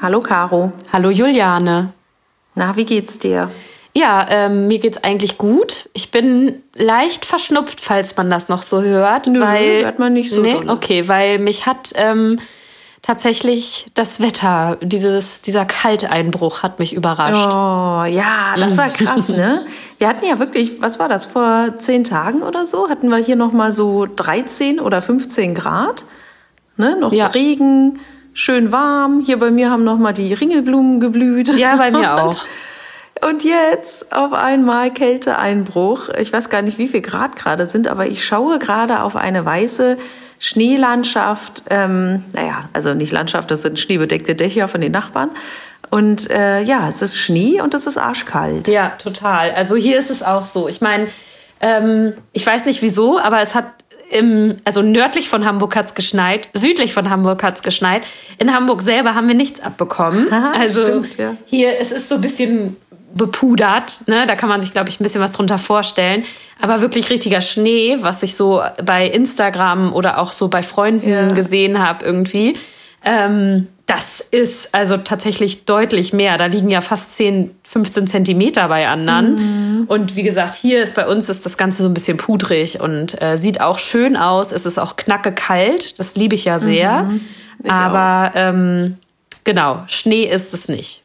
Hallo Caro. Hallo Juliane. Na, wie geht's dir? Ja, ähm, mir geht's eigentlich gut. Ich bin leicht verschnupft, falls man das noch so hört. Nö, weil, hört man nicht so Nee, dolle. okay, weil mich hat ähm, tatsächlich das Wetter, dieses, dieser Kalteinbruch hat mich überrascht. Oh, ja, das war krass, ne? Wir hatten ja wirklich, was war das, vor zehn Tagen oder so, hatten wir hier nochmal so 13 oder 15 Grad. Ne? Noch Ja. Regen, schön warm. Hier bei mir haben nochmal die Ringelblumen geblüht. Ja, bei mir auch. Und jetzt auf einmal Kälteeinbruch. Ich weiß gar nicht, wie viel Grad gerade sind, aber ich schaue gerade auf eine weiße Schneelandschaft. Ähm, naja, also nicht Landschaft, das sind schneebedeckte Dächer von den Nachbarn. Und äh, ja, es ist Schnee und es ist arschkalt. Ja, total. Also hier ist es auch so. Ich meine, ähm, ich weiß nicht wieso, aber es hat im, also nördlich von Hamburg hat's geschneit, südlich von Hamburg hat's geschneit. In Hamburg selber haben wir nichts abbekommen. Aha, also stimmt, ja. hier, es ist so ein bisschen bepudert, ne? Da kann man sich, glaube ich, ein bisschen was drunter vorstellen. Aber wirklich richtiger Schnee, was ich so bei Instagram oder auch so bei Freunden Ja. gesehen habe irgendwie. Ähm, das ist also tatsächlich deutlich mehr. Da liegen ja fast 10, 15 Zentimeter bei anderen. Mhm. Und wie gesagt, hier ist bei uns ist das Ganze so ein bisschen pudrig und äh, sieht auch schön aus. Es ist auch knacke kalt. Das liebe ich ja sehr. Mhm. Ich Aber ähm, genau, Schnee ist es nicht.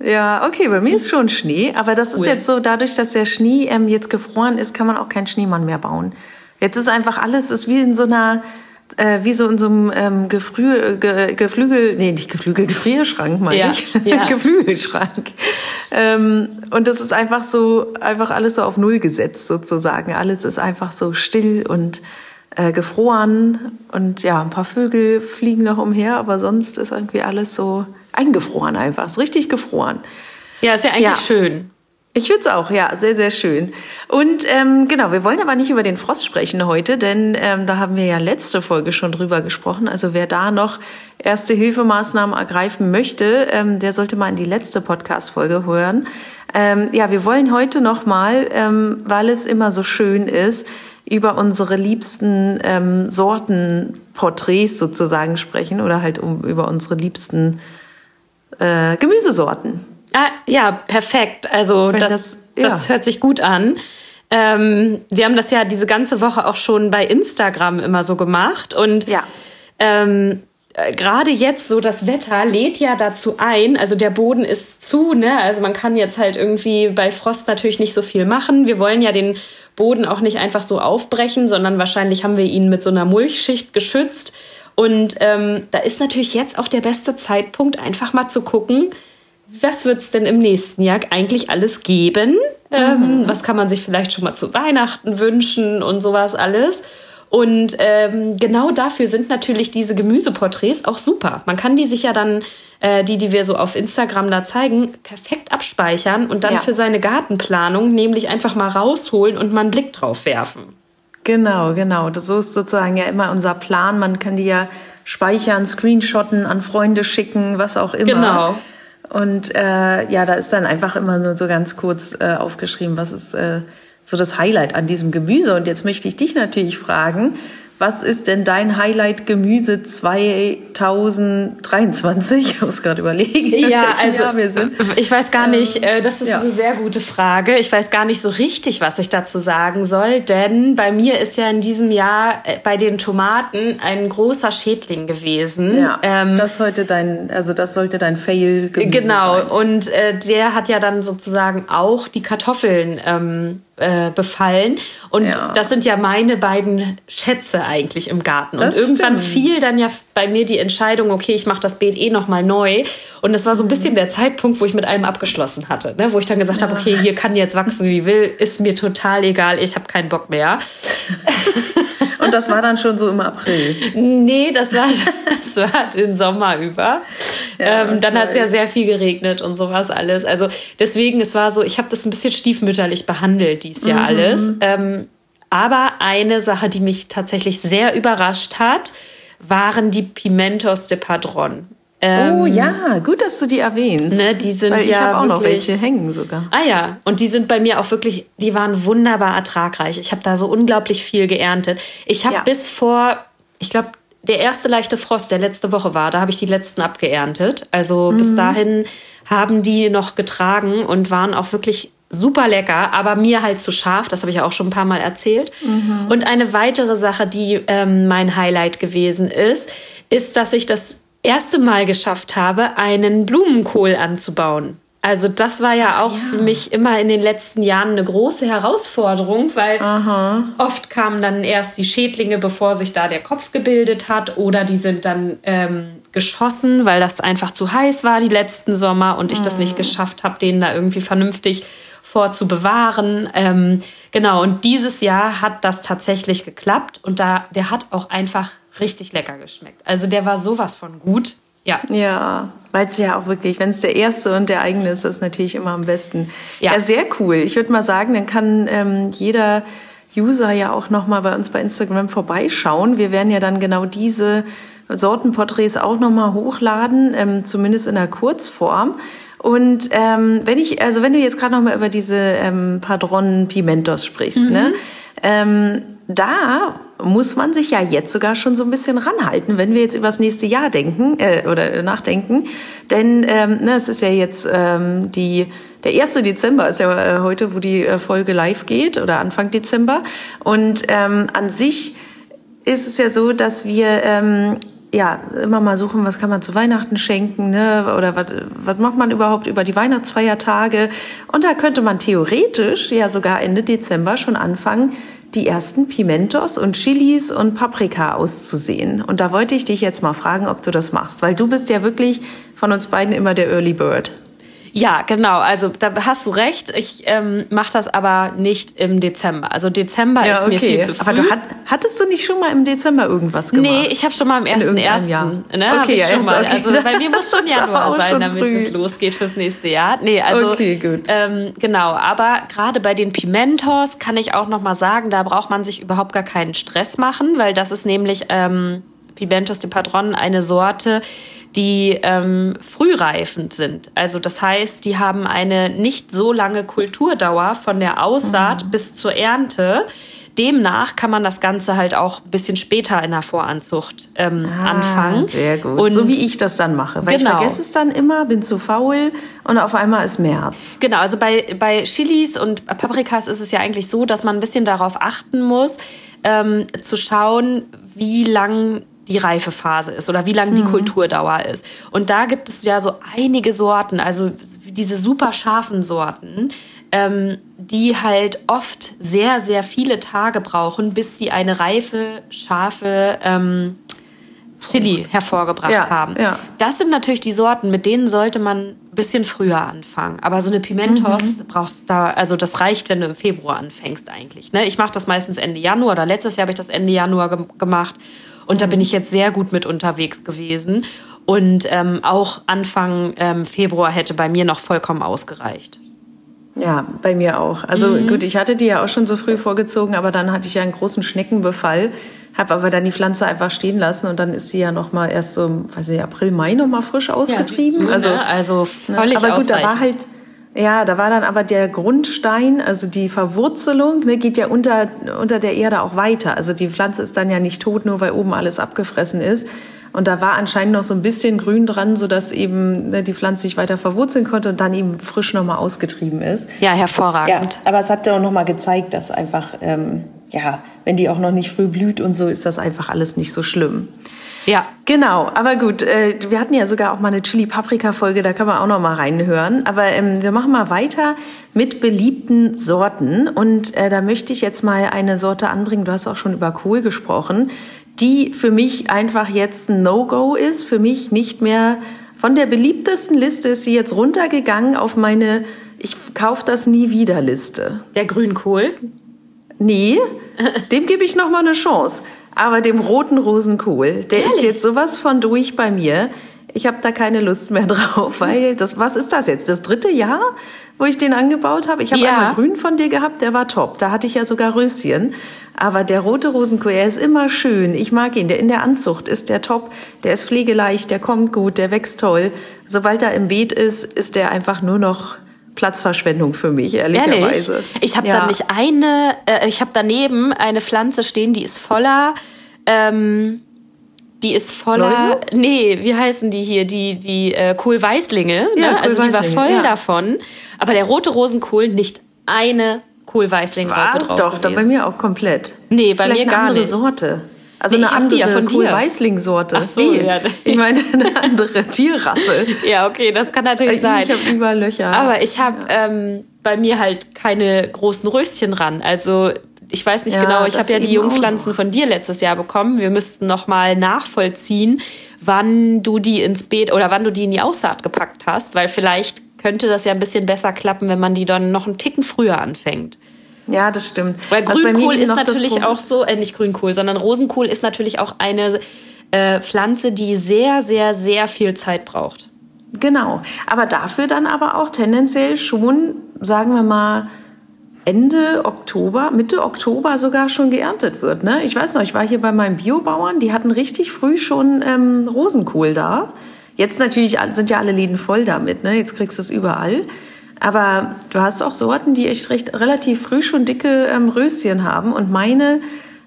Ja, okay, bei mir ist schon Schnee, aber das ist Cool. jetzt so, dadurch, dass der Schnee ähm, jetzt gefroren ist, kann man auch keinen Schneemann mehr bauen. Jetzt ist einfach alles, ist wie in so einer, äh, wie so in so einem ähm, Gefrü ge Geflügel, nee, nicht Geflügel, Gefrierschrank meine Ja, ich. ja. Geflügelschrank. Ähm, und das ist einfach so, einfach alles so auf Null gesetzt sozusagen. Alles ist einfach so still und äh, gefroren und ja, ein paar Vögel fliegen noch umher, aber sonst ist irgendwie alles so eingefroren einfach. Ist richtig gefroren. Ja, ist ja eigentlich Ja. schön. Ich finde es auch, ja, sehr, sehr schön. Und ähm, genau, wir wollen aber nicht über den Frost sprechen heute, denn ähm, da haben wir ja letzte Folge schon drüber gesprochen. Also wer da noch erste Hilfemaßnahmen ergreifen möchte, ähm, der sollte mal in die letzte Podcast-Folge hören. Ähm, ja, wir wollen heute nochmal, ähm, weil es immer so schön ist, über unsere liebsten ähm, Sortenporträts sozusagen sprechen oder halt um, über unsere liebsten äh, Gemüsesorten. Ah, ja, perfekt. Also das, das- das, ja. hört sich gut an. Ähm, wir haben das ja diese ganze Woche auch schon bei Instagram immer so gemacht. Und Ja. ähm, äh, gerade jetzt so das Wetter lädt ja dazu ein. Also der Boden ist zu, ne? Also man kann jetzt halt irgendwie bei Frost natürlich nicht so viel machen. Wir wollen ja den Boden auch nicht einfach so aufbrechen, sondern wahrscheinlich haben wir ihn mit so einer Mulchschicht geschützt. Und ähm, da ist natürlich jetzt auch der beste Zeitpunkt, einfach mal zu gucken, was wird es denn im nächsten Jahr eigentlich alles geben? Ähm, was kann man sich vielleicht schon mal zu Weihnachten wünschen und sowas alles? Und ähm, genau dafür sind natürlich diese Gemüseporträts auch super. Man kann die sich ja dann, äh, die, die wir so auf Instagram da zeigen, perfekt abspeichern und dann Ja. für seine Gartenplanung nämlich einfach mal rausholen und mal einen Blick drauf werfen. Genau, genau. Das so ist sozusagen ja immer unser Plan. Man kann die ja speichern, screenshotten, an Freunde schicken, was auch immer. Genau. Und äh, ja, da ist dann einfach immer nur so ganz kurz äh, aufgeschrieben, was ist äh, so das Highlight an diesem Gemüse. Und jetzt möchte ich dich natürlich fragen, was ist denn dein Highlight Gemüse 2023? Ich muss gerade überlegen, Ja, also sind. ich weiß gar nicht, äh, das ist ja. eine sehr gute Frage. Ich weiß gar nicht so richtig, was ich dazu sagen soll, denn bei mir ist ja in diesem Jahr äh, bei den Tomaten ein großer Schädling gewesen. Ja, Ähm, das heute dein, also das sollte dein Fail Gemüse Genau, sein. und äh, der hat ja dann sozusagen auch die Kartoffeln ähm, äh, befallen. Und Ja. das sind ja meine beiden Schätze eigentlich im Garten. Das und irgendwann stimmt. fiel dann ja bei mir die Entscheidung, okay, ich mache das Beet eh nochmal neu. Und das war so ein bisschen der Zeitpunkt, wo ich mit allem abgeschlossen hatte. Ne? Wo ich dann gesagt habe, okay, hier kann jetzt wachsen, wie will, ist mir total egal, ich habe keinen Bock mehr. Und das war dann schon so im April. Nee, das war, das war den Sommer über. Ja, ähm, dann hat es ja sehr viel geregnet und sowas alles. Also deswegen, es war so, ich habe das ein bisschen stiefmütterlich behandelt, dies Jahr alles. Ähm, aber eine Sache, die mich tatsächlich sehr überrascht hat, waren die Pimentos de Padron. Ähm, oh ja, gut, dass du die erwähnst. Ne, die sind Weil ich ja habe auch noch welche hängen sogar. Ah ja, und die sind bei mir auch wirklich, die waren wunderbar ertragreich. Ich habe da so unglaublich viel geerntet. Ich habe ja. bis vor, ich glaube, der erste leichte Frost, der letzte Woche war, da habe ich die letzten abgeerntet. Also mhm. bis dahin haben die noch getragen und waren auch wirklich super lecker, aber mir halt zu scharf. Das habe ich auch schon ein paar Mal erzählt. Mhm. Und eine weitere Sache, die ähm, mein Highlight gewesen ist, ist, dass ich das erste Mal geschafft habe, einen Blumenkohl anzubauen. Also das war ja auch ja. für mich immer in den letzten Jahren eine große Herausforderung, weil Aha. oft kamen dann erst die Schädlinge, bevor sich da der Kopf gebildet hat, oder die sind dann ähm, geschossen, weil das einfach zu heiß war die letzten Sommer und ich mhm. das nicht mhm. geschafft habe, den da irgendwie vernünftig vorzubewahren. Ähm, genau, und dieses Jahr hat das tatsächlich geklappt und da, der hat auch einfach richtig lecker geschmeckt. Also der war sowas von gut. Ja. Ja, weil es ja auch wirklich, wenn es der erste und der eigene ist, ist natürlich immer am besten. Ja, ja sehr cool. Ich würde mal sagen, dann kann ähm, jeder User ja auch nochmal bei uns bei Instagram vorbeischauen. Wir werden ja dann genau diese Sortenporträts auch nochmal hochladen, ähm, zumindest in der Kurzform. Und ähm, wenn ich, also wenn du jetzt gerade nochmal über diese ähm, Padron Pimentos sprichst, ne? mhm. ne? Ähm, da muss man sich ja jetzt sogar schon so ein bisschen ranhalten, wenn wir jetzt über das nächste Jahr denken äh, oder nachdenken. Denn ähm, ne, es ist ja jetzt ähm, die der 1. Dezember ist ja äh, heute, wo die äh, Folge live geht oder Anfang Dezember. Und ähm, an sich ist es ja so, dass wir ähm, ja, immer mal suchen, was kann man zu Weihnachten schenken, ne? oder was, was macht man überhaupt über die Weihnachtsfeiertage. Und da könnte man theoretisch ja sogar Ende Dezember schon anfangen, die ersten Pimentos und Chilis und Paprika auszusehen. Und da wollte ich dich jetzt mal fragen, ob du das machst, weil du bist ja wirklich von uns beiden immer der Early Bird. Ja, genau. Also da hast du recht. Ich ähm, mache das aber nicht im Dezember. Also Dezember ja, ist okay. mir viel zu früh. Aber du hat, hattest du nicht schon mal im Dezember irgendwas gemacht? Nee, ich habe schon mal im ersten ersten. Jahr. Ne, okay, ich schon mal. Okay. Also bei mir muss schon Januar sein, damit früh. es losgeht fürs nächste Jahr. Nee, also okay, gut. Ähm, genau. Aber gerade bei den Pimentos kann ich auch noch mal sagen, da braucht man sich überhaupt gar keinen Stress machen, weil das ist nämlich ähm, Pimentos de Padron eine Sorte, die ähm, frühreifend sind. Also das heißt, die haben eine nicht so lange Kulturdauer von der Aussaat mhm. bis zur Ernte. Demnach kann man das Ganze halt auch ein bisschen später in der Voranzucht ähm, ah, anfangen. Sehr gut. Und so wie ich das dann mache. Weil genau. ich vergesse es dann immer, bin zu faul und auf einmal ist März. Genau, also bei, bei Chilis und Paprikas ist es ja eigentlich so, dass man ein bisschen darauf achten muss, ähm, zu schauen, wie lang die Reifephase ist oder wie lange die mhm. Kulturdauer ist. Und da gibt es ja so einige Sorten, also diese super scharfen Sorten, ähm, die halt oft sehr, sehr viele Tage brauchen, bis sie eine reife, scharfe ähm, Chili hervorgebracht ja, haben. Ja. Das sind natürlich die Sorten, mit denen sollte man ein bisschen früher anfangen. Aber so eine Pimentos mhm. brauchst da, also das reicht, wenn du im Februar anfängst eigentlich. Ne? Ich mache das meistens Ende Januar oder letztes Jahr habe ich das Ende Januar ge gemacht. Und da bin ich jetzt sehr gut mit unterwegs gewesen. Und ähm, auch Anfang ähm, Februar hätte bei mir noch vollkommen ausgereicht. Ja, bei mir auch. Also mhm. gut, ich hatte die ja auch schon so früh vorgezogen, aber dann hatte ich ja einen großen Schneckenbefall, habe aber dann die Pflanze einfach stehen lassen und dann ist sie ja noch mal erst so, weiß ich, April, Mai noch mal frisch ausgetrieben. Ja, du, ne? also, also völlig ne? Aber gut, da war halt ja, da war dann aber der Grundstein, also die Verwurzelung, ne, geht ja unter, unter der Erde auch weiter. Also die Pflanze ist dann ja nicht tot, nur weil oben alles abgefressen ist. Und da war anscheinend noch so ein bisschen Grün dran, sodass eben ne, die Pflanze sich weiter verwurzeln konnte und dann eben frisch nochmal ausgetrieben ist. Ja, hervorragend. Ja, aber es hat ja auch nochmal gezeigt, dass einfach, ähm, ja, wenn die auch noch nicht früh blüht und so, ist das einfach alles nicht so schlimm. Ja. Genau, aber gut, äh, wir hatten ja sogar auch mal eine Chili-Paprika-Folge, da kann man auch noch mal reinhören. Aber ähm, wir machen mal weiter mit beliebten Sorten. Und äh, da möchte ich jetzt mal eine Sorte anbringen, du hast auch schon über Kohl gesprochen, die für mich einfach jetzt ein No-Go ist, für mich nicht mehr von der beliebtesten Liste ist sie jetzt runtergegangen auf meine Ich kauf das nie wieder Liste. Der Grünkohl? Nee, dem gebe ich noch mal eine Chance. Aber dem roten Rosenkohl, der Ehrlich? ist jetzt sowas von durch bei mir. ich habe da keine Lust mehr drauf, weil das, was ist das jetzt? Das dritte Jahr, wo ich den angebaut habe? Ich habe ja. einmal grün von dir gehabt, der war top. Da hatte ich ja sogar Röschen. Aber der rote Rosenkohl, er ist immer schön. Ich mag ihn. Der in der Anzucht ist der top. Der ist pflegeleicht, der kommt gut, der wächst toll. Sobald er im Beet ist, ist der einfach nur noch Platzverschwendung für mich, ehrlicherweise. Ehrlich? Ich habe ja. da nicht eine, äh, ich habe daneben eine Pflanze stehen, die ist voller, ähm, die ist voller, Läuse? nee, wie heißen die hier, die, die äh, Kohlweißlinge, ja, ne? also die war voll ja. davon. Aber der rote Rosenkohl nicht eine Kohlweißling-Raupe drauf doch, gewesen. bei mir auch komplett. Nee, bei mir gar eine nicht. Sorte. Also nee, eine andere ja von Kohlweißling-Sorte. Ach so, ja. Ich meine eine andere Tierrasse. ja, okay, das kann natürlich ich, sein. Ich habe überall Löcher. Aber ich habe ja. ähm, bei mir halt keine großen Röschen ran. Also ich weiß nicht ja, genau, ich habe ja die Jungpflanzen von dir letztes Jahr bekommen. Wir müssten nochmal nachvollziehen, wann du die ins Beet oder wann du die in die Aussaat gepackt hast, weil vielleicht könnte das ja ein bisschen besser klappen, wenn man die dann noch einen Ticken früher anfängt. Ja, das stimmt. Weil Grünkohl ist natürlich auch so, äh, nicht Grünkohl, sondern Rosenkohl ist natürlich auch eine äh, Pflanze, die sehr, sehr, sehr viel Zeit braucht. Genau. Aber dafür dann aber auch tendenziell schon, sagen wir mal, Ende Oktober, Mitte Oktober sogar schon geerntet wird. Ne? Ich weiß noch, ich war hier bei meinem Biobauern, die hatten richtig früh schon ähm, Rosenkohl da. Jetzt natürlich sind ja alle Läden voll damit, ne? jetzt kriegst du es überall. Aber du hast auch Sorten, die echt recht relativ früh schon dicke ähm, Röschen haben. Und meine,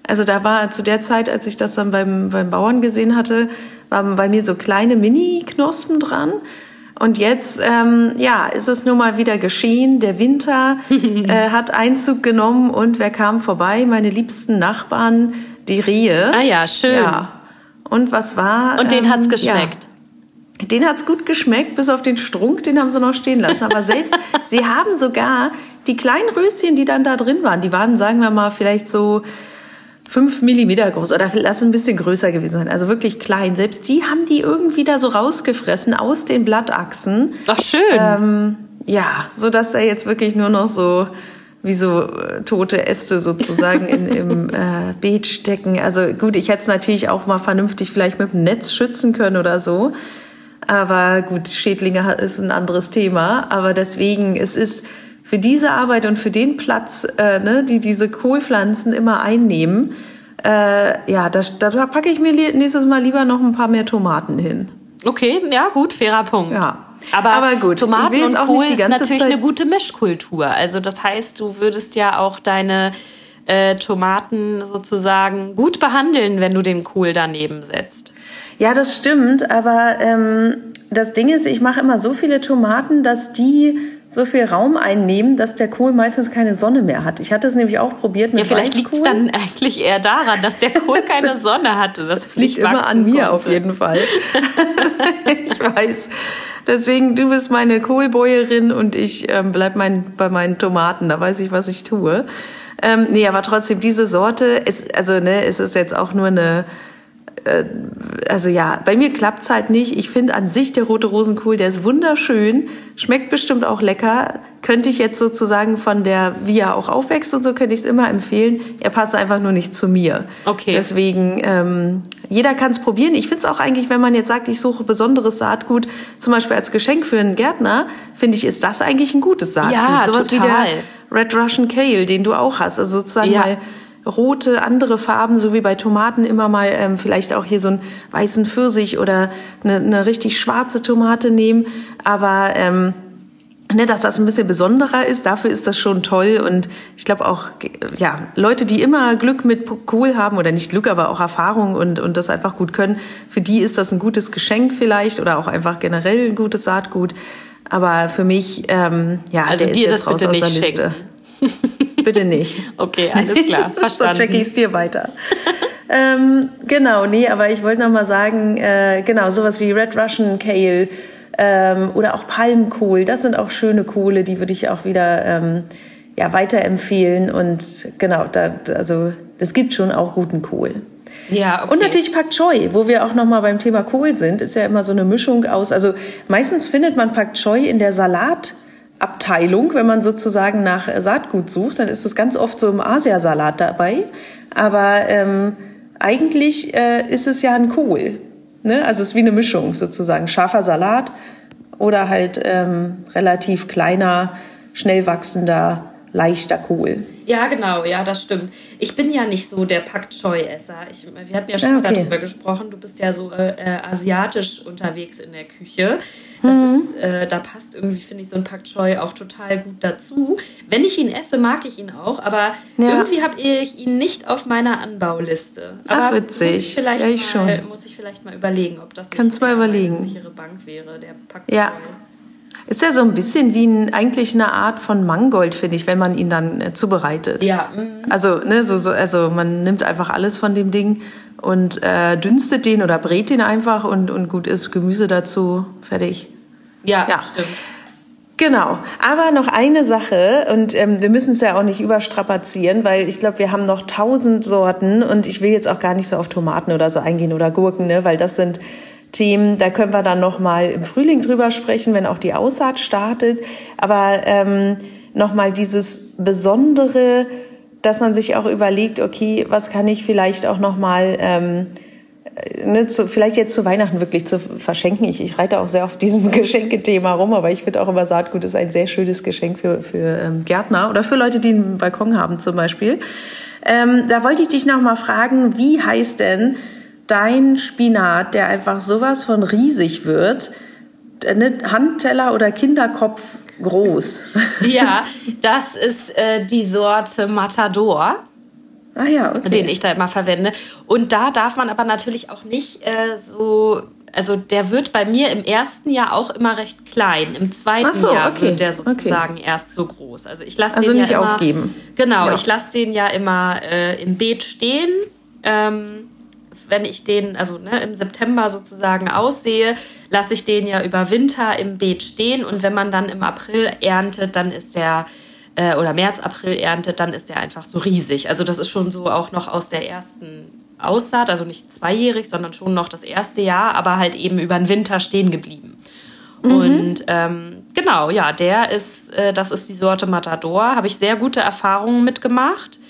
also da war zu der Zeit, als ich das dann beim, beim Bauern gesehen hatte, waren bei mir so kleine Mini-Knospen dran. Und jetzt, ähm, ja, ist es nun mal wieder geschehen. Der Winter äh, hat Einzug genommen und wer kam vorbei? Meine liebsten Nachbarn, die Rehe. Ah ja, schön. Ja. Und was war? Und denen ähm, hat's geschmeckt. Ja. Den hat's gut geschmeckt, bis auf den Strunk, den haben sie noch stehen lassen. Aber selbst, sie haben sogar die kleinen Röschen, die dann da drin waren, die waren, sagen wir mal, vielleicht so fünf Millimeter groß oder lass ein bisschen größer gewesen sein, also wirklich klein. Selbst die haben die irgendwie da so rausgefressen aus den Blattachsen. Ach schön. Ähm, ja, so dass da jetzt wirklich nur noch so wie so äh, tote Äste sozusagen in, im äh, Beet stecken. Also gut, ich hätte es natürlich auch mal vernünftig vielleicht mit dem Netz schützen können oder so. Aber gut, Schädlinge ist ein anderes Thema. Aber deswegen, es ist für diese Arbeit und für den Platz, äh, ne, die diese Kohlpflanzen immer einnehmen, äh, ja, da, da packe ich mir nächstes Mal lieber noch ein paar mehr Tomaten hin. Okay, ja, gut, fairer Punkt. Ja. Aber, Aber gut, Tomaten und Kohl ist natürlich Zeit eine gute Mischkultur. Also das heißt, du würdest ja auch deine äh, Tomaten sozusagen gut behandeln, wenn du den Kohl daneben setzt. Ja, das stimmt. Aber ähm, das Ding ist, ich mache immer so viele Tomaten, dass die so viel Raum einnehmen, dass der Kohl meistens keine Sonne mehr hat. Ich hatte es nämlich auch probiert mit Ja, vielleicht liegt es dann eigentlich eher daran, dass der Kohl keine Sonne hatte. Das, das liegt immer an mir konnte. auf jeden Fall. ich weiß. Deswegen, du bist meine Kohlbäuerin und ich ähm, bleib mein, bei meinen Tomaten. Da weiß ich, was ich tue. Ähm, nee, aber trotzdem, diese Sorte, ist, also ne, es ist jetzt auch nur eine äh, also ja, bei mir klappt's halt nicht. Ich finde an sich der rote Rosenkohl, der ist wunderschön, schmeckt bestimmt auch lecker. Könnte ich jetzt sozusagen von der, wie er auch aufwächst und so, könnte ich es immer empfehlen. Er passt einfach nur nicht zu mir. Okay. Deswegen, ähm, jeder kann es probieren. Ich finde es auch eigentlich, wenn man jetzt sagt, ich suche besonderes Saatgut, zum Beispiel als Geschenk für einen Gärtner, finde ich, ist das eigentlich ein gutes Saatgut. Ja, Sowas total. wie der Red Russian Kale, den du auch hast. Also sozusagen ja. mal rote, andere Farben, so wie bei Tomaten immer mal ähm, vielleicht auch hier so einen weißen Pfirsich oder eine, eine richtig schwarze Tomate nehmen. Aber ähm, ne, dass das ein bisschen besonderer ist, dafür ist das schon toll. Und ich glaube auch, ja, Leute, die immer Glück mit Kohl haben, oder nicht Glück, aber auch Erfahrung und, und das einfach gut können, für die ist das ein gutes Geschenk vielleicht oder auch einfach generell ein gutes Saatgut. Aber für mich, ähm, ja, also der dir ist jetzt das bitte raus nicht aus der Liste. Bitte nicht. Okay, alles klar, verstanden. so checke ich es dir weiter. ähm, genau, nee, aber ich wollte noch mal sagen, äh, genau, sowas wie Red Russian Kale ähm, oder auch Palmkohl, das sind auch schöne Kohle, die würde ich auch wieder ähm, ja, weiterempfehlen. Und genau, da, also es gibt schon auch guten Kohl. Ja, okay. Und natürlich Pak Choi, wo wir auch noch mal beim Thema Kohl sind, ist ja immer so eine Mischung aus. Also meistens findet man Pak Choi in der Salat Abteilung, wenn man sozusagen nach Saatgut sucht, dann ist das ganz oft so im Asiasalat dabei. Aber ähm, eigentlich äh, ist es ja ein Kohl. Ne? Also es ist wie eine Mischung sozusagen. Scharfer Salat oder halt ähm, relativ kleiner, schnell wachsender, leichter Kohl. Ja, genau, ja, das stimmt. Ich bin ja nicht so der Pak Choi-Esser. Wir hatten ja schon ah, okay. darüber gesprochen, du bist ja so äh, äh, asiatisch unterwegs in der Küche. Mhm. Ist, äh, da passt irgendwie, finde ich, so ein Pak Choi auch total gut dazu. Wenn ich ihn esse, mag ich ihn auch, aber ja. irgendwie habe ich ihn nicht auf meiner Anbauliste. Aber Ach, witzig. Muss ich, vielleicht ja, ich mal, schon. muss ich vielleicht mal überlegen, ob das Kannst mal überlegen. eine sichere Bank wäre, der Pak Choi. Ja. Ist ja so ein bisschen wie ein, eigentlich eine Art von Mangold, finde ich, wenn man ihn dann äh, zubereitet. Ja. Mhm. Also, ne, so, so, also man nimmt einfach alles von dem Ding und äh, dünstet den oder brät den einfach und, und gut ist Gemüse dazu, fertig. Ja, ja. stimmt. Genau, aber noch eine Sache und ähm, wir müssen es ja auch nicht überstrapazieren, weil ich glaube, wir haben noch tausend Sorten und ich will jetzt auch gar nicht so auf Tomaten oder so eingehen oder Gurken, ne, weil das sind Themen, da können wir dann noch mal im Frühling drüber sprechen, wenn auch die Aussaat startet. Aber ähm, noch mal dieses Besondere, dass man sich auch überlegt, okay, was kann ich vielleicht auch noch mal ähm, ne, zu, vielleicht jetzt zu Weihnachten wirklich zu verschenken. Ich, ich reite auch sehr auf diesem Geschenkethema rum, aber ich finde auch immer Saatgut ist ein sehr schönes Geschenk für, für ähm, Gärtner oder für Leute, die einen Balkon haben zum Beispiel. Ähm, da wollte ich dich noch mal fragen, wie heißt denn dein Spinat, der einfach sowas von riesig wird, Handteller oder Kinderkopf groß. Ja, das ist äh, die Sorte Matador. Ah ja, okay. Den ich da immer verwende. Und da darf man aber natürlich auch nicht äh, so also der wird bei mir im ersten Jahr auch immer recht klein. Im zweiten so, Jahr okay. wird der sozusagen okay. erst so groß. Also ich lasse also den ja immer, aufgeben. Genau, ja. ich lasse den ja immer äh, im Beet stehen. Ähm, wenn ich den, also ne, im September sozusagen aussehe, lasse ich den ja über Winter im Beet stehen und wenn man dann im April erntet, dann ist der äh, oder März, April erntet, dann ist der einfach so riesig. Also das ist schon so auch noch aus der ersten Aussaat, also nicht zweijährig, sondern schon noch das erste Jahr, aber halt eben über den Winter stehen geblieben. Mhm. Und ähm, genau, ja, der ist, äh, das ist die Sorte Matador, habe ich sehr gute Erfahrungen mitgemacht.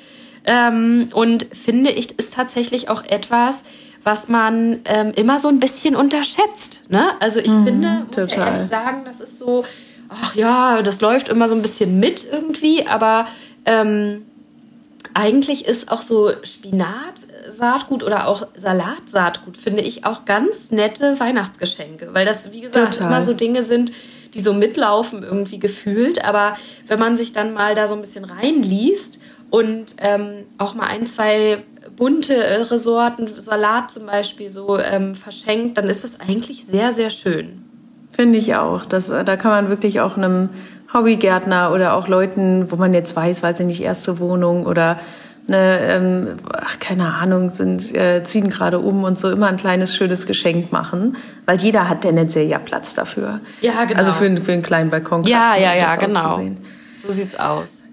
Ähm, und finde ich, ist tatsächlich auch etwas, was man ähm, immer so ein bisschen unterschätzt. Ne? Also ich mhm, finde, muss total. ja ehrlich sagen, das ist so, ach ja, das läuft immer so ein bisschen mit irgendwie, aber ähm, eigentlich ist auch so Spinat-Saatgut oder auch Salatsaatgut, finde ich, auch ganz nette Weihnachtsgeschenke. Weil das, wie gesagt, Total. immer so Dinge sind, die so mitlaufen irgendwie gefühlt. Aber wenn man sich dann mal da so ein bisschen reinliest und ähm, auch mal ein, zwei bunte Resorten, Salat zum Beispiel so ähm, verschenkt, dann ist das eigentlich sehr, sehr schön. Finde ich auch. Das, äh, da kann man wirklich auch einem Hobbygärtner oder auch Leuten, wo man jetzt weiß, weiß ich nicht, erste Wohnung oder ne, ähm, ach, keine Ahnung, sind, äh, ziehen gerade um und so immer ein kleines, schönes Geschenk machen. Weil jeder hat tendenziell ja Platz dafür. Ja, genau. Also für, für einen kleinen Balkon. Ja, ja, ja, genau. So sieht's aus.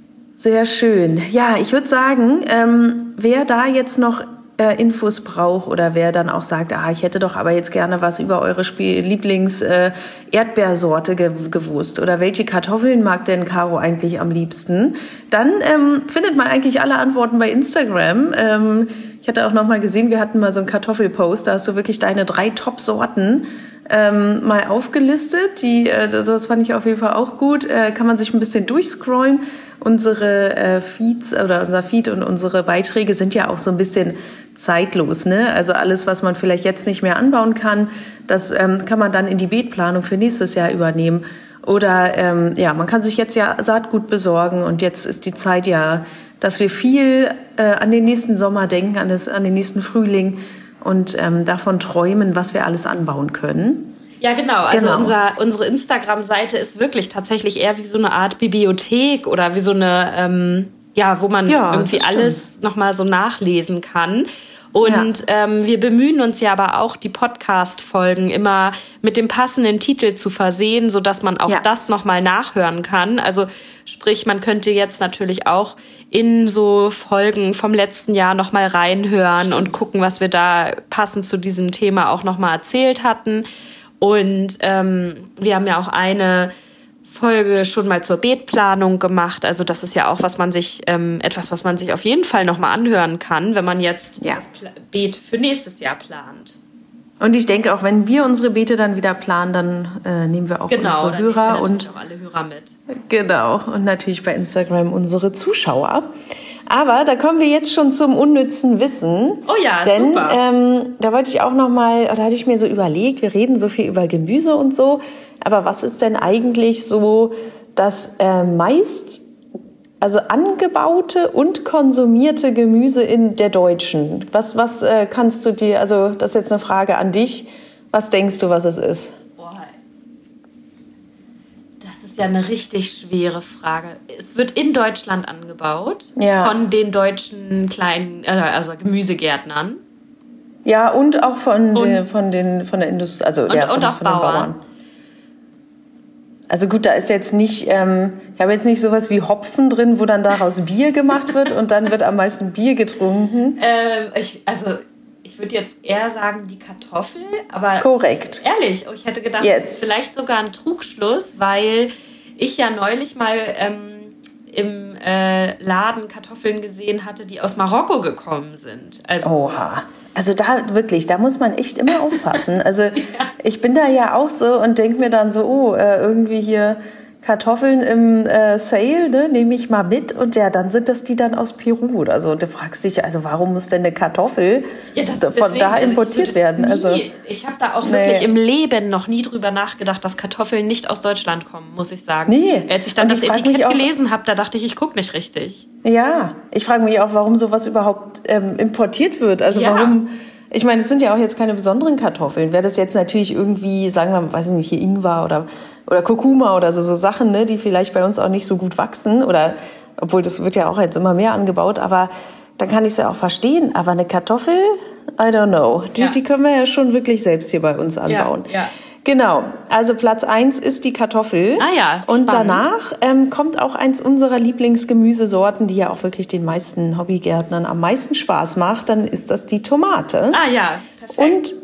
Sehr schön. Ja, ich würde sagen, ähm, wer da jetzt noch äh, Infos braucht oder wer dann auch sagt, ah, ich hätte doch aber jetzt gerne was über eure Lieblings-Erdbeersorte äh, gewusst oder welche Kartoffeln mag denn Caro eigentlich am liebsten, dann ähm, findet man eigentlich alle Antworten bei Instagram. Ähm, ich hatte auch noch mal gesehen, wir hatten mal so einen Kartoffelpost, da hast du wirklich deine drei Top-Sorten ähm, mal aufgelistet. Die, äh, das fand ich auf jeden Fall auch gut. Äh, kann man sich ein bisschen durchscrollen unsere äh, Feeds oder unser Feed und unsere Beiträge sind ja auch so ein bisschen zeitlos. Ne? Also alles, was man vielleicht jetzt nicht mehr anbauen kann, das ähm, kann man dann in die Beetplanung für nächstes Jahr übernehmen. Oder ähm, ja, man kann sich jetzt ja Saatgut besorgen und jetzt ist die Zeit ja, dass wir viel äh, an den nächsten Sommer denken, an, das, an den nächsten Frühling und ähm, davon träumen, was wir alles anbauen können. Ja, genau. Also genau. Unser, unsere Instagram-Seite ist wirklich tatsächlich eher wie so eine Art Bibliothek oder wie so eine, ähm, ja, wo man ja, irgendwie alles nochmal so nachlesen kann. Und ja. ähm, wir bemühen uns ja aber auch, die Podcast-Folgen immer mit dem passenden Titel zu versehen, sodass man auch ja. das nochmal nachhören kann. Also sprich, man könnte jetzt natürlich auch in so Folgen vom letzten Jahr nochmal reinhören und gucken, was wir da passend zu diesem Thema auch nochmal erzählt hatten. Und ähm, wir haben ja auch eine Folge schon mal zur Beetplanung gemacht. Also das ist ja auch, was man sich, ähm, etwas, was man sich auf jeden Fall nochmal anhören kann, wenn man jetzt ja. das Beet für nächstes Jahr plant. Und ich denke, auch wenn wir unsere Beete dann wieder planen, dann äh, nehmen wir auch genau, unsere Hörer und auch alle Hörer mit. Genau und natürlich bei Instagram unsere Zuschauer. Aber da kommen wir jetzt schon zum unnützen Wissen. Oh ja, denn, super. Ähm, da wollte ich auch noch mal, da hatte ich mir so überlegt, wir reden so viel über Gemüse und so, aber was ist denn eigentlich so das äh, meist also angebaute und konsumierte Gemüse in der Deutschen. Was, was äh, kannst du dir, also das ist jetzt eine Frage an dich, was denkst du, was es ist? Das ist ja eine richtig schwere Frage. Es wird in Deutschland angebaut Ja. von den deutschen kleinen, äh, also Gemüsegärtnern. Ja, und auch von, Und- der, von, den, von der Industrie, also ja, von, und auch von den Bauern. Also gut, da ist jetzt nicht, ähm, ich habe jetzt nicht sowas wie Hopfen drin, wo dann daraus Bier gemacht wird und dann wird am meisten Bier getrunken. Ähm, ich, also ich würde jetzt eher sagen die Kartoffel, aber Korrekt. ehrlich, oh, ich hätte gedacht, Yes. das ist vielleicht sogar ein Trugschluss, weil ich ja neulich mal ähm, im äh, Laden Kartoffeln gesehen hatte, die aus Marokko gekommen sind. Also Oha. Also da wirklich, da muss man echt immer aufpassen. Also ich bin da ja auch so und denke mir dann so, oh, äh, irgendwie hier Kartoffeln im äh, Sale, ne, nehme ich mal mit und ja, dann sind das die dann aus Peru oder so. Und du fragst dich, also warum muss denn eine Kartoffel Ja, das, von deswegen, da also importiert würde werden? Nie, Also ich habe da auch Nee. wirklich im Leben noch nie drüber nachgedacht, dass Kartoffeln nicht aus Deutschland kommen, muss ich sagen. Nee. Als ich dann Und das ich Etikett auch- gelesen habe, da dachte ich, ich gucke nicht richtig. ja, ich frage mich auch, warum sowas überhaupt ähm, importiert wird. Also Ja. warum ich meine, es sind ja auch jetzt keine besonderen Kartoffeln. Wäre das jetzt natürlich irgendwie, sagen wir, weiß ich nicht, hier Ingwer oder, oder Kurkuma oder so, so Sachen, ne, die vielleicht bei uns auch nicht so gut wachsen oder, obwohl das wird ja auch jetzt immer mehr angebaut, aber dann kann ich es ja auch verstehen. Aber eine Kartoffel, I don't know. Die, Ja. die können wir ja schon wirklich selbst hier bei uns anbauen. ja. Genau, also Platz eins ist die Kartoffel. Ah ja, Und spannend. danach ähm, kommt auch eins unserer Lieblingsgemüsesorten, die ja auch wirklich den meisten Hobbygärtnern am meisten Spaß macht. Dann ist das die Tomate. Ah ja, perfekt. Und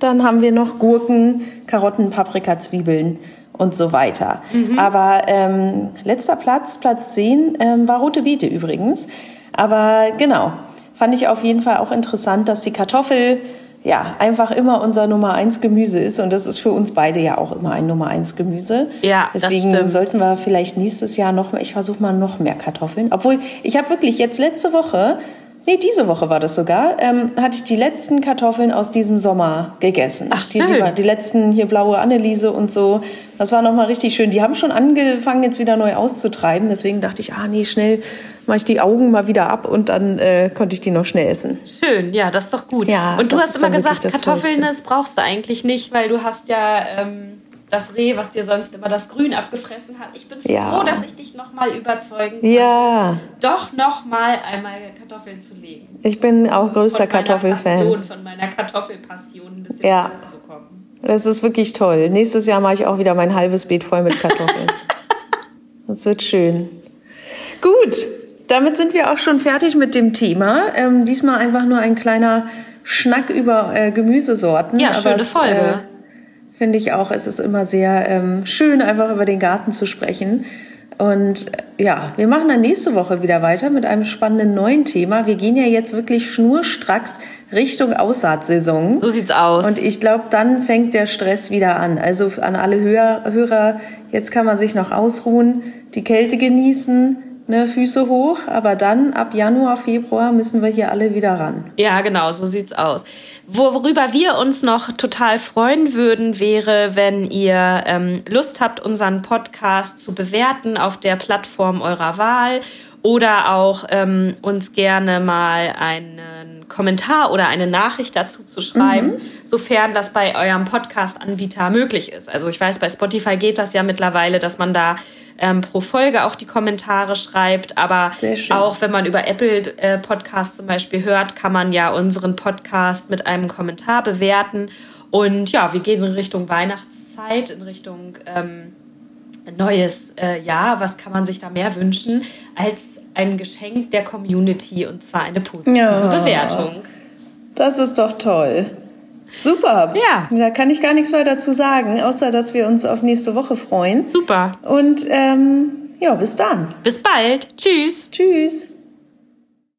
dann haben wir noch Gurken, Karotten, Paprika, Zwiebeln und so weiter. Mhm. Aber ähm, letzter Platz, Platz 10, ähm, war rote Beete übrigens. Aber genau, fand ich auf jeden Fall auch interessant, dass die Kartoffel ja einfach immer unser Nummer 1 Gemüse ist. Und das ist für uns beide ja auch immer ein Nummer 1 Gemüse. Ja, das Deswegen stimmt. sollten wir vielleicht nächstes Jahr noch mehr, ich versuche mal noch mehr Kartoffeln. Obwohl, ich habe wirklich jetzt letzte Woche, nee, diese Woche war das sogar, ähm, hatte ich die letzten Kartoffeln aus diesem Sommer gegessen. Ach, die, die, schön. die letzten hier blaue Anneliese und so. Das war nochmal richtig schön. Die haben schon angefangen, jetzt wieder neu auszutreiben. Deswegen dachte ich, ah nee, schnell mache ich die Augen mal wieder ab und dann äh, konnte ich die noch schnell essen. Schön, ja, das ist doch gut. Ja, und du hast immer gesagt, Kartoffeln, das brauchst du eigentlich nicht, weil du hast ja ähm, das Reh, was dir sonst immer das Grün abgefressen hat. Ich bin froh, Ja. dass ich dich nochmal überzeugen konnte, Ja, doch nochmal einmal Kartoffeln zu legen. ich bin auch größter Kartoffelfan. Passion, von meiner Kartoffelpassion ein bisschen Ja. zu bekommen. Das ist wirklich toll. Nächstes Jahr mache ich auch wieder mein halbes Beet voll mit Kartoffeln. das wird schön. Gut, damit sind wir auch schon fertig mit dem Thema. Ähm, diesmal einfach nur ein kleiner Schnack über äh, Gemüsesorten. Ja, schöne es, Folge. Äh, Finde ich auch. Es ist immer sehr ähm, schön, einfach über den Garten zu sprechen. Und äh, ja, wir machen dann nächste Woche wieder weiter mit einem spannenden neuen Thema. Wir gehen ja jetzt wirklich schnurstracks Richtung Aussaatsaison. So sieht's aus. Und ich glaube, dann fängt der Stress wieder an. Also an alle Hörer, Hörer, jetzt kann man sich noch ausruhen, die Kälte genießen, ne, Füße hoch, aber dann ab Januar, Februar müssen wir hier alle wieder ran. Ja, genau, so sieht's aus. Worüber wir uns noch total freuen würden, wäre, wenn ihr ähm, Lust habt, unseren Podcast zu bewerten auf der Plattform eurer Wahl oder auch ähm, uns gerne mal einen Kommentar oder eine Nachricht dazu zu schreiben, sofern das bei eurem Podcast-Anbieter möglich ist. Also ich weiß, bei Spotify geht das ja mittlerweile, dass man da ähm, pro Folge auch die Kommentare schreibt, aber auch wenn man über Apple äh, Podcasts zum Beispiel hört, kann man ja unseren Podcast mit einem Kommentar bewerten. Und ja, wir gehen in Richtung Weihnachtszeit, in Richtung ähm, neues äh, Jahr. Was kann man sich da mehr wünschen als ein Geschenk der Community und zwar eine positive Ja. Bewertung? Das ist doch toll. Super. Ja. Da kann ich gar nichts weiter zu sagen, außer dass wir uns auf nächste Woche freuen. Super. Und ähm, ja, bis dann. Bis bald. Tschüss. Tschüss.